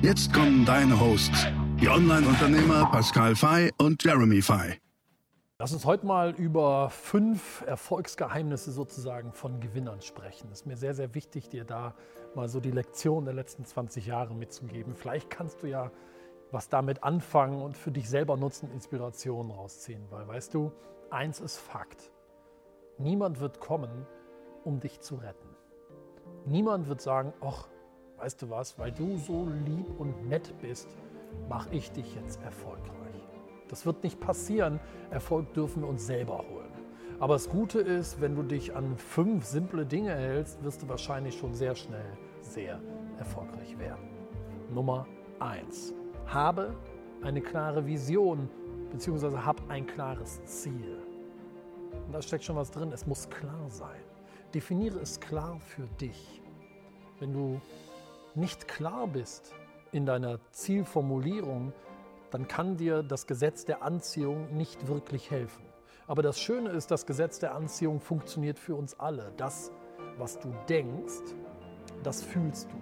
Jetzt kommen deine Hosts, die Online-Unternehmer Pascal Fay und Jeremy Fay. Lass uns heute mal über fünf Erfolgsgeheimnisse sozusagen von Gewinnern sprechen. Es ist mir sehr, sehr wichtig, dir da mal so die Lektion der letzten 20 Jahre mitzugeben. Vielleicht kannst du ja was damit anfangen und für dich selber nutzen, Inspirationen rausziehen. Weil weißt du, eins ist Fakt. Niemand wird kommen, um dich zu retten. Niemand wird sagen, ach, weißt du was, weil du so lieb und nett bist, mache ich dich jetzt erfolgreich. Das wird nicht passieren. Erfolg dürfen wir uns selber holen. Aber das Gute ist, wenn du dich an fünf simple Dinge hältst, wirst du wahrscheinlich schon sehr schnell sehr erfolgreich werden. Nummer eins: Habe eine klare Vision bzw. hab ein klares Ziel. Und da steckt schon was drin. Es muss klar sein. Definiere es klar für dich. Wenn du nicht klar bist in deiner Zielformulierung, dann kann dir das Gesetz der Anziehung nicht wirklich helfen. Aber das Schöne ist, das Gesetz der Anziehung funktioniert für uns alle. Das, was du denkst, das fühlst du.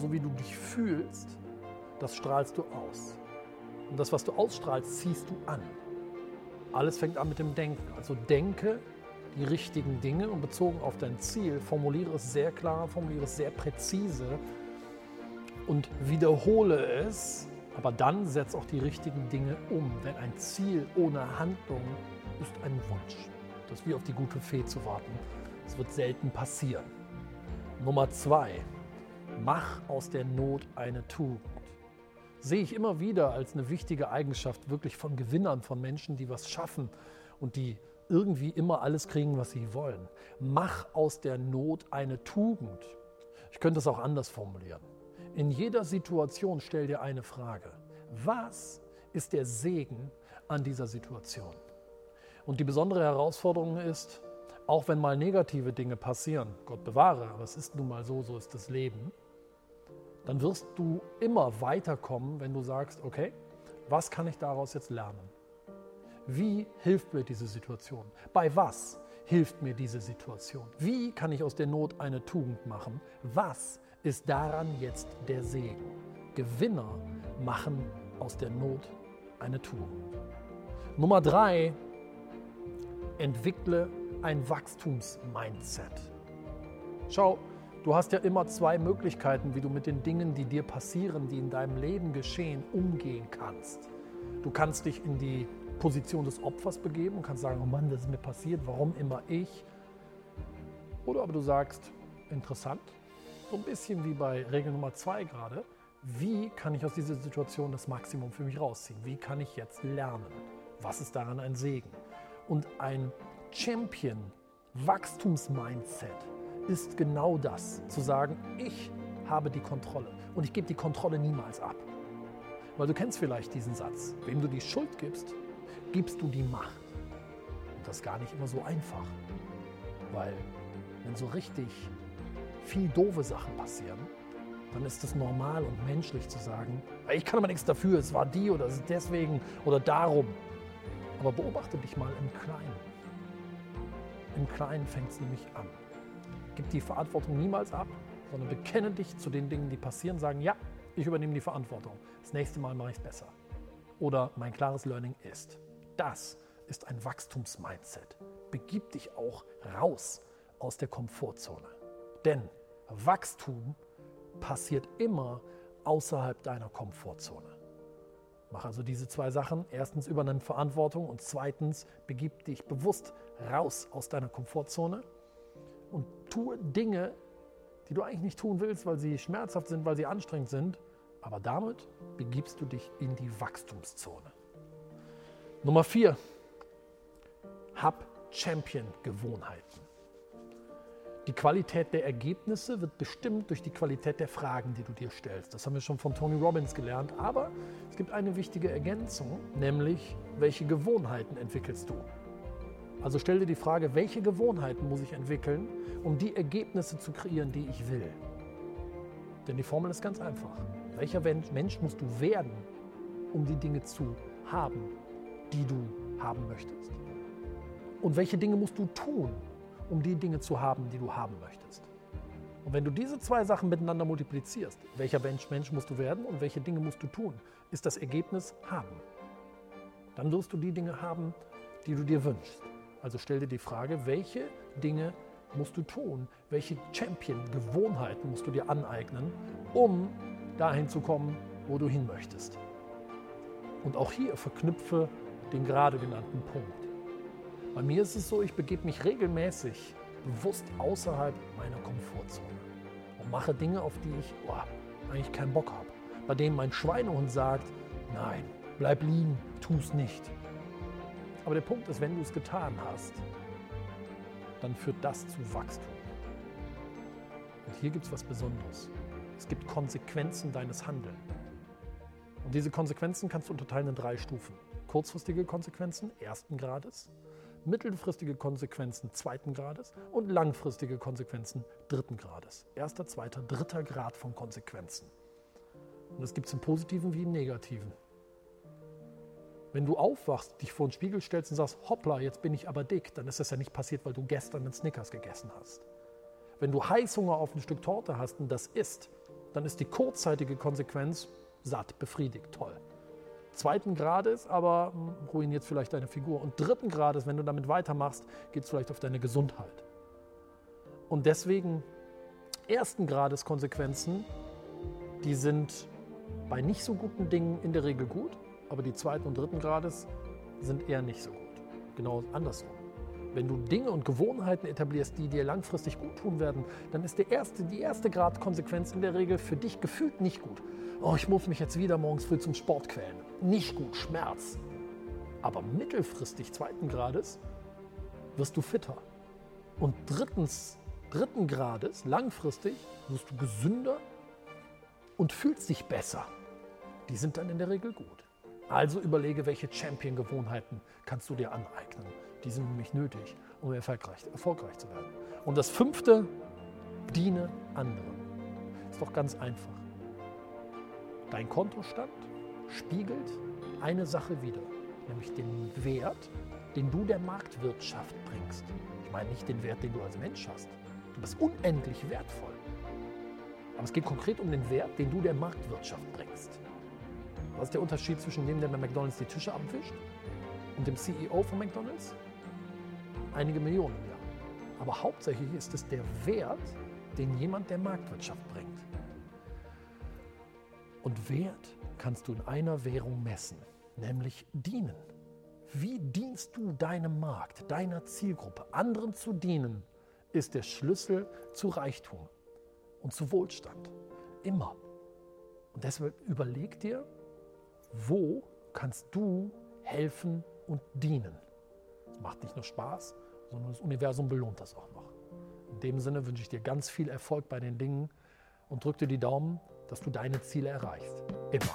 So wie du dich fühlst, das strahlst du aus. Und das, was du ausstrahlst, ziehst du an. Alles fängt an mit dem Denken. Also denke die richtigen Dinge und bezogen auf dein Ziel, formuliere es sehr klar, formuliere es sehr präzise und wiederhole es, aber dann setz auch die richtigen Dinge um. Denn ein Ziel ohne Handlung ist ein Wunsch. Das ist wie auf die gute Fee zu warten. Das wird selten passieren. Nummer zwei. Mach aus der Not eine Tugend. Sehe ich immer wieder als eine wichtige Eigenschaft wirklich von Gewinnern, von Menschen, die was schaffen und die irgendwie immer alles kriegen, was sie wollen. Mach aus der Not eine Tugend. Ich könnte es auch anders formulieren. In jeder Situation stell dir eine Frage. Was ist der Segen an dieser Situation? Und die besondere Herausforderung ist, auch wenn mal negative Dinge passieren, Gott bewahre, aber es ist nun mal so, so ist das Leben, dann wirst du immer weiterkommen, wenn du sagst, okay, was kann ich daraus jetzt lernen? Wie hilft mir diese Situation? Bei was hilft mir diese Situation? Wie kann ich aus der Not eine Tugend machen? Was ist daran jetzt der Segen. Gewinner machen aus der Not eine Tugend. Nummer drei, entwickle ein Wachstumsmindset. Schau, du hast ja immer zwei Möglichkeiten, wie du mit den Dingen, die dir passieren, die in deinem Leben geschehen, umgehen kannst. Du kannst dich in die Position des Opfers begeben und kannst sagen, oh Mann, das ist mir passiert, warum immer ich? Oder aber du sagst, interessant, so ein bisschen wie bei Regel Nummer zwei gerade. Wie kann ich aus dieser Situation das Maximum für mich rausziehen? Wie kann ich jetzt lernen? Was ist daran ein Segen? Und ein Champion-Wachstumsmindset ist genau das, zu sagen, ich habe die Kontrolle und ich gebe die Kontrolle niemals ab. Weil du kennst vielleicht diesen Satz, wem du die Schuld gibst, gibst du die Macht. Und das ist gar nicht immer so einfach, weil wenn so richtig viel doofe Sachen passieren, dann ist es normal und menschlich zu sagen, ich kann aber nichts dafür, es war die oder es ist deswegen oder darum. Aber beobachte dich mal im Kleinen. Im Kleinen fängt es nämlich an. Gib die Verantwortung niemals ab, sondern bekenne dich zu den Dingen, die passieren, sagen, ja, ich übernehme die Verantwortung. Das nächste Mal mache ich es besser. Oder mein klares Learning ist, das ist ein Wachstumsmindset. Begib dich auch raus aus der Komfortzone. Denn Wachstum passiert immer außerhalb deiner Komfortzone. Mach also diese zwei Sachen. Erstens übernimm Verantwortung und zweitens begib dich bewusst raus aus deiner Komfortzone und tue Dinge, die du eigentlich nicht tun willst, weil sie schmerzhaft sind, weil sie anstrengend sind. Aber damit begibst du dich in die Wachstumszone. Nummer vier. Hab Champion-Gewohnheiten. Die Qualität der Ergebnisse wird bestimmt durch die Qualität der Fragen, die du dir stellst. Das haben wir schon von Tony Robbins gelernt. Aber es gibt eine wichtige Ergänzung, nämlich welche Gewohnheiten entwickelst du? Also stell dir die Frage, welche Gewohnheiten muss ich entwickeln, um die Ergebnisse zu kreieren, die ich will? Denn die Formel ist ganz einfach. Welcher Mensch musst du werden, um die Dinge zu haben, die du haben möchtest? Und welche Dinge musst du tun, um die Dinge zu haben, die du haben möchtest. Und wenn du diese zwei Sachen miteinander multiplizierst, welcher Mensch, Mensch musst du werden und welche Dinge musst du tun, ist das Ergebnis haben. Dann wirst du die Dinge haben, die du dir wünschst. Also stell dir die Frage, welche Dinge musst du tun, welche Champion-Gewohnheiten musst du dir aneignen, um dahin zu kommen, wo du hin möchtest. Und auch hier verknüpfe den gerade genannten Punkt. Bei mir ist es so, ich begebe mich regelmäßig bewusst außerhalb meiner Komfortzone und mache Dinge, auf die ich oh, eigentlich keinen Bock habe. Bei denen mein Schweinehund sagt, nein, bleib liegen, tu es nicht. Aber der Punkt ist, wenn du es getan hast, dann führt das zu Wachstum. Und hier gibt es was Besonderes. Es gibt Konsequenzen deines Handelns. Und diese Konsequenzen kannst du unterteilen in drei Stufen. Kurzfristige Konsequenzen ersten Grades, mittelfristige Konsequenzen zweiten Grades und langfristige Konsequenzen dritten Grades. Erster, zweiter, dritter Grad von Konsequenzen. Und das gibt es im Positiven wie im Negativen. Wenn du aufwachst, dich vor den Spiegel stellst und sagst, hoppla, jetzt bin ich aber dick, dann ist das ja nicht passiert, weil du gestern einen Snickers gegessen hast. Wenn du Heißhunger auf ein Stück Torte hast und das isst, dann ist die kurzzeitige Konsequenz satt, befriedigt, toll zweiten Grades, aber hm, ruiniert vielleicht deine Figur. Und dritten Grades, wenn du damit weitermachst, geht es vielleicht auf deine Gesundheit. Und deswegen ersten Grades Konsequenzen, die sind bei nicht so guten Dingen in der Regel gut, aber die zweiten und dritten Grades sind eher nicht so gut. Genau andersrum. Wenn du Dinge und Gewohnheiten etablierst, die dir langfristig gut tun werden, dann ist der erste, die erste Grad Konsequenz in der Regel für dich gefühlt nicht gut. Oh, ich muss mich jetzt wieder morgens früh zum Sport quälen. Nicht gut, Schmerz. Aber mittelfristig zweiten Grades wirst du fitter. Und drittens, dritten Grades, langfristig, wirst du gesünder und fühlst dich besser. Die sind dann in der Regel gut. Also überlege, welche Champion-Gewohnheiten kannst du dir aneignen. Die sind nämlich nötig, um erfolgreich, erfolgreich zu werden. Und das fünfte, diene anderen. Ist doch ganz einfach. Dein Kontostand spiegelt eine Sache wider, nämlich den Wert, den du der Marktwirtschaft bringst. Ich meine nicht den Wert, den du als Mensch hast. Du bist unendlich wertvoll. Aber es geht konkret um den Wert, den du der Marktwirtschaft bringst. Was ist der Unterschied zwischen dem, der bei McDonald's die Tische abwischt und dem CEO von McDonald's? Einige Millionen im Jahr. Aber hauptsächlich ist es der Wert, den jemand der Marktwirtschaft bringt. Und Wert kannst du in einer Währung messen, nämlich dienen. Wie dienst du deinem Markt, deiner Zielgruppe? Anderen zu dienen ist der Schlüssel zu Reichtum und zu Wohlstand. Immer. Und deshalb überleg dir, wo kannst du helfen und dienen. Macht nicht nur Spaß, sondern das Universum belohnt das auch noch. In dem Sinne wünsche ich dir ganz viel Erfolg bei den Dingen und drück dir die Daumen, dass du deine Ziele erreichst. Immer.